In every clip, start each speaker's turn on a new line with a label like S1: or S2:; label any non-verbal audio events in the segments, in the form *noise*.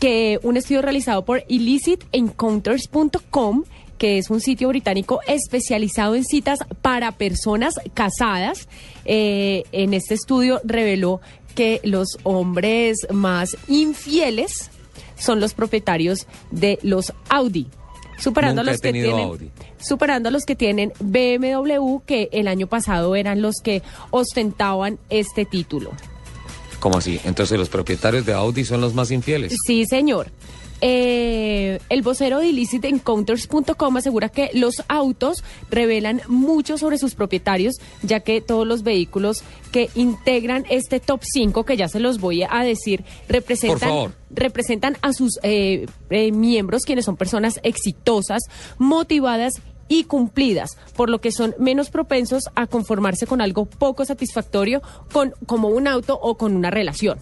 S1: que un estudio realizado por illicitencounters.com, que es un sitio británico especializado en citas para personas casadas, eh, en este estudio reveló que los hombres más infieles son los propietarios de los Audi. Superando
S2: Nunca
S1: a los que tienen
S2: Audi.
S1: superando a los que tienen BMW que el año pasado eran los que ostentaban este título.
S2: ¿Cómo así? Entonces los propietarios de Audi son los más infieles.
S1: Sí, señor. Eh, el vocero de illicitencounters.com asegura que los autos revelan mucho sobre sus propietarios, ya que todos los vehículos que integran este top 5, que ya se los voy a decir, representan, representan a sus eh, eh, miembros, quienes son personas exitosas, motivadas y cumplidas, por lo que son menos propensos a conformarse con algo poco satisfactorio, con, como un auto o con una relación.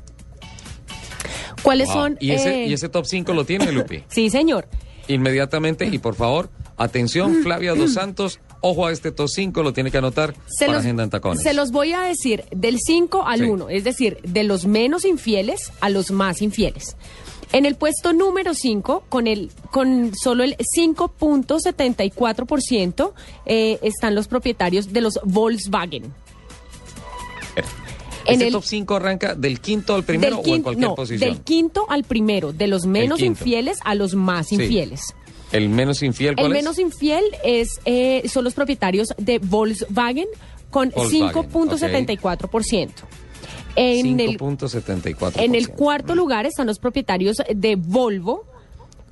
S1: ¿Cuáles
S2: Wow.
S1: son?
S2: ¿Y, ese,
S1: eh,
S2: ¿Y ese top 5 lo tiene, Lupi? *laughs*
S1: Sí, señor.
S2: Inmediatamente y por favor, atención, Flavia Dos Santos, ojo a este top 5, lo tiene que anotar
S1: Se
S2: para
S1: los,
S2: Agenda en Tacones.
S1: se los voy a decir del 5 al
S2: Sí.
S1: 1, es decir, de los menos infieles a los más infieles. En el puesto número 5, con, el, con solo el 5.74%, eh, están los propietarios de los Volkswagen. En
S2: ¿Este
S1: el-
S2: top 5 arranca del quinto al primero
S1: Del
S2: o en cualquier
S1: no,
S2: posición?
S1: del quinto al primero, de los menos
S2: quinto.
S1: infieles a los más
S2: Sí.
S1: infieles.
S2: ¿El menos infiel cuál
S1: El
S2: es?
S1: menos infiel es, eh, son los propietarios de Volkswagen con
S2: Volkswagen,
S1: 5.74%. En el,
S2: 5.74%.
S1: en el cuarto lugar están los propietarios de Volvo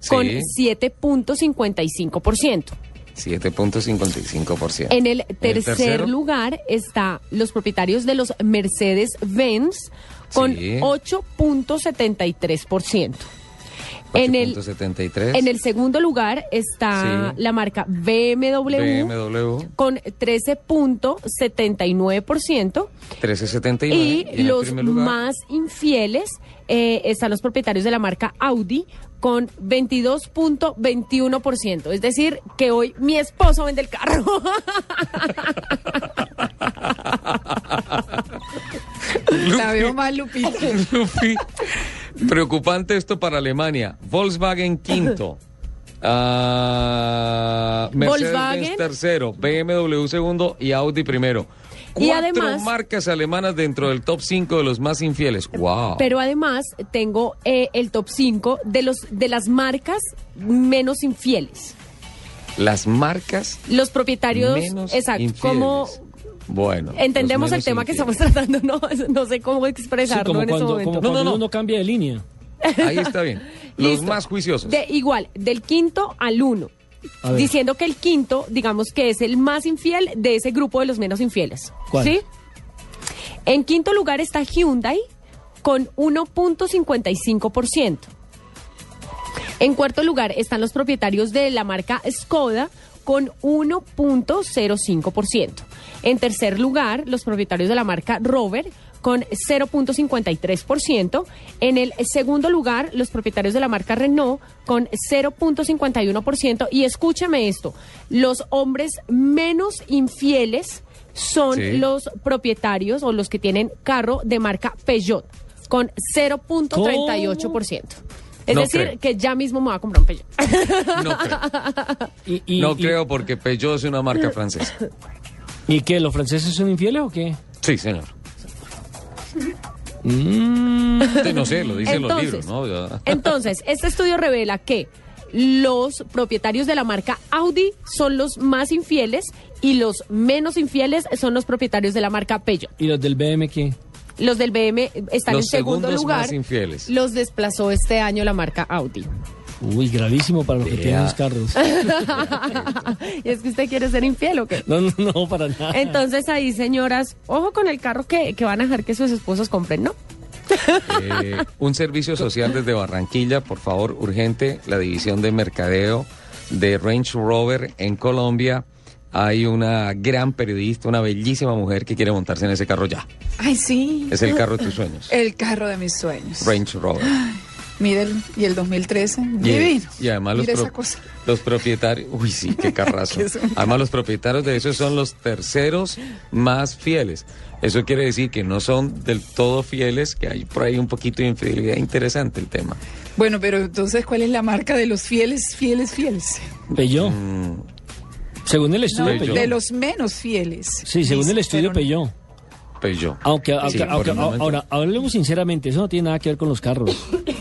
S1: con
S2: Sí.
S1: 7.55%.
S2: 7.55%.
S1: En el
S2: ¿En
S1: tercer
S2: tercero?
S1: lugar está los propietarios de los Mercedes-Benz con
S2: Sí.
S1: 8.73%. En el,
S2: 8.73.
S1: en el segundo lugar está
S2: Sí.
S1: la marca BMW,
S2: BMW,
S1: con 13.79%.
S2: 13.79.
S1: Y
S2: el
S1: los más infieles eh, están los propietarios de la marca Audi con 22.21%. Es decir, que hoy mi esposo vende el carro. *laughs*
S3: La veo mal, Lupita.
S2: Lupi, Preocupante esto para Alemania. Volkswagen quinto. Ah, Mercedes
S1: Volkswagen.
S2: tercero, BMW segundo y Audi primero.
S1: Y
S2: Cuatro
S1: además-
S2: marcas alemanas dentro del top 5 de los más infieles. ¡Wow!
S1: Pero además tengo eh, el top 5 de, los, de las marcas menos infieles.
S2: Las marcas
S1: Los propietarios,
S2: menos
S1: exacto,
S2: infieles.
S1: como
S2: Bueno.
S1: entendemos el tema que estamos tratando, no, no sé cómo
S4: Sí,
S1: expresarlo
S4: como
S1: en este
S4: cuando,
S1: momento.
S4: como
S2: No,
S4: cuando
S2: no, no.
S4: uno cambia de línea.
S2: Ahí está bien. Los
S1: Listo.
S2: más juiciosos.
S1: De, igual, del quinto al uno. Diciendo que el quinto, digamos que es el más infiel de ese grupo de los menos infieles.
S4: ¿Cuál?
S1: ¿Sí? En quinto lugar está Hyundai con 1.55%. En cuarto lugar están los propietarios de la marca Skoda con 1.05%. En tercer lugar, los propietarios de la marca Rover con 0.53%. En el segundo lugar, los propietarios de la marca Renault con 0.51%. Y escúchame esto, los hombres menos infieles son
S2: Sí.
S1: los propietarios o los que tienen carro de marca Peugeot con 0.38%. Es
S2: No
S1: decir,
S2: creo.
S1: que ya mismo me voy a comprar un Peugeot.
S2: No creo. *laughs*
S4: Y, y-
S2: no
S4: y-
S2: creo porque Peugeot es una marca francesa. *laughs*
S4: ¿Y qué? ¿Los franceses son infieles o qué?
S2: Sí, señor.
S4: Mm,
S2: no sé, lo dicen los
S1: Entonces,
S2: libros, ¿no? *laughs*
S1: Entonces, este estudio revela que los propietarios de la marca Audi son los más infieles y los menos infieles son los propietarios de la marca Peugeot.
S4: ¿Y los del BM qué?
S1: Los del BM están
S2: Los
S1: en segundo
S2: segundos
S1: lugar.
S2: más infieles.
S1: Los desplazó este año la marca Audi.
S4: Uy, gravísimo para los que tienen los carros. *laughs*
S1: ¿Y es que usted quiere ser infiel o qué?
S4: No, no, no, para nada.
S1: Entonces ahí, señoras, ojo con el carro que, que van a dejar que sus esposos compren, ¿no?
S2: Eh, un servicio social desde Barranquilla, por favor, urgente, la división de mercadeo de Range Rover en Colombia. Hay una gran periodista, una bellísima mujer que quiere montarse en ese carro ya.
S3: Ay, sí.
S2: Es el carro de tus sueños.
S3: El carro de mis sueños.
S2: Range Rover.
S3: Mire, el- y el 2013.
S2: Y,
S3: Divino.
S2: y además los, pro- los propietarios, uy sí, qué *laughs* carrazo. Además los propietarios de esos son los terceros más fieles. Eso quiere decir que no son del todo fieles, que hay por ahí un poquito de infidelidad. Interesante el tema.
S3: Bueno, pero entonces, ¿cuál es la marca de los fieles, fieles, fieles?
S4: Peugeot.
S2: Mm,
S4: Según el estudio
S3: de los menos fieles.
S4: Sí, según
S3: Dice,
S4: el estudio
S3: pero-
S4: Peugeot.
S2: Peugeot.
S4: Aunque, aunque,
S2: Sí,
S4: aunque- ahora, hablemos sinceramente, eso no tiene nada que ver con los carros.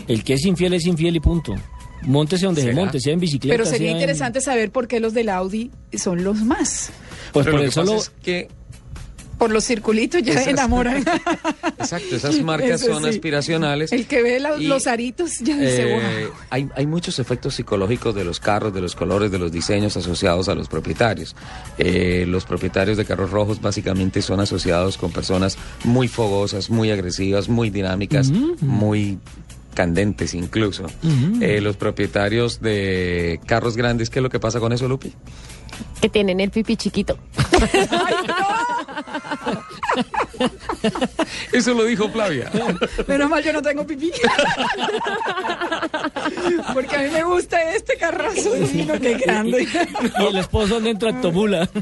S4: El que es infiel es infiel y punto. Móntese donde se monte, sea en bicicleta.
S3: Pero sería
S4: sea en-
S3: interesante saber por qué los del Audi son los más.
S4: Pues
S2: Pero
S4: por
S2: lo
S4: el
S2: que pasa
S4: solo.
S2: es que
S3: Por los circulitos ya
S2: Esas-
S3: enamoran. *laughs*
S2: Exacto, esas marcas
S3: Eso
S2: son
S3: sí.
S2: aspiracionales.
S3: El que ve la-
S2: Y,
S3: los aritos ya dice,
S2: eh,
S3: wow.
S2: hay, hay muchos efectos psicológicos de los carros, de los colores, de los diseños asociados a los propietarios. Eh, los propietarios de carros rojos básicamente son asociados con personas muy fogosas, muy agresivas, muy dinámicas, muy candentes incluso. Eh, los propietarios de carros grandes, ¿qué es lo que pasa con eso, Lupi?
S1: Que tienen el pipí chiquito. *laughs* *laughs*
S2: Eso lo dijo Flavia.
S3: Menos mal yo no tengo pipí. Porque a mí me gusta este carrazo divino que grande.
S4: Y el esposo dentro de Tomula. *laughs*